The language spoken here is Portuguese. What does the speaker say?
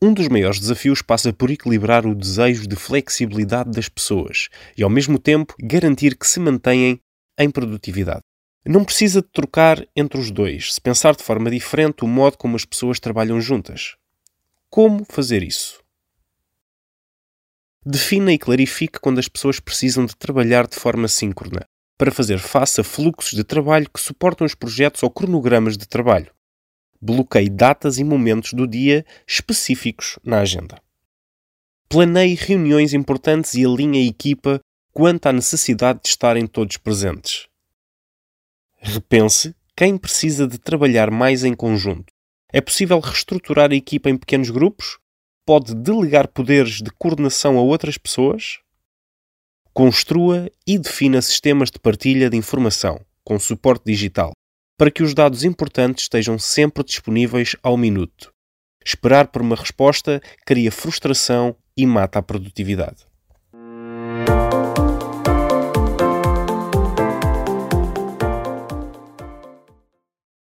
Um dos maiores desafios passa por equilibrar o desejo de flexibilidade das pessoas e, ao mesmo tempo, garantir que se mantenham em produtividade. Não precisa de trocar entre os dois, se pensar de forma diferente o modo como as pessoas trabalham juntas. Como fazer isso? Defina e clarifique quando as pessoas precisam de trabalhar de forma síncrona, para fazer face a fluxos de trabalho que suportam os projetos ou cronogramas de trabalho. Bloqueie datas e momentos do dia específicos na agenda. Planeie reuniões importantes e alinhe a equipa quanto à necessidade de estarem todos presentes. Repense quem precisa de trabalhar mais em conjunto. É possível reestruturar a equipa em pequenos grupos? Pode delegar poderes de coordenação a outras pessoas? Construa e defina sistemas de partilha de informação, com suporte digital, para que os dados importantes estejam sempre disponíveis ao minuto. Esperar por uma resposta cria frustração e mata a produtividade.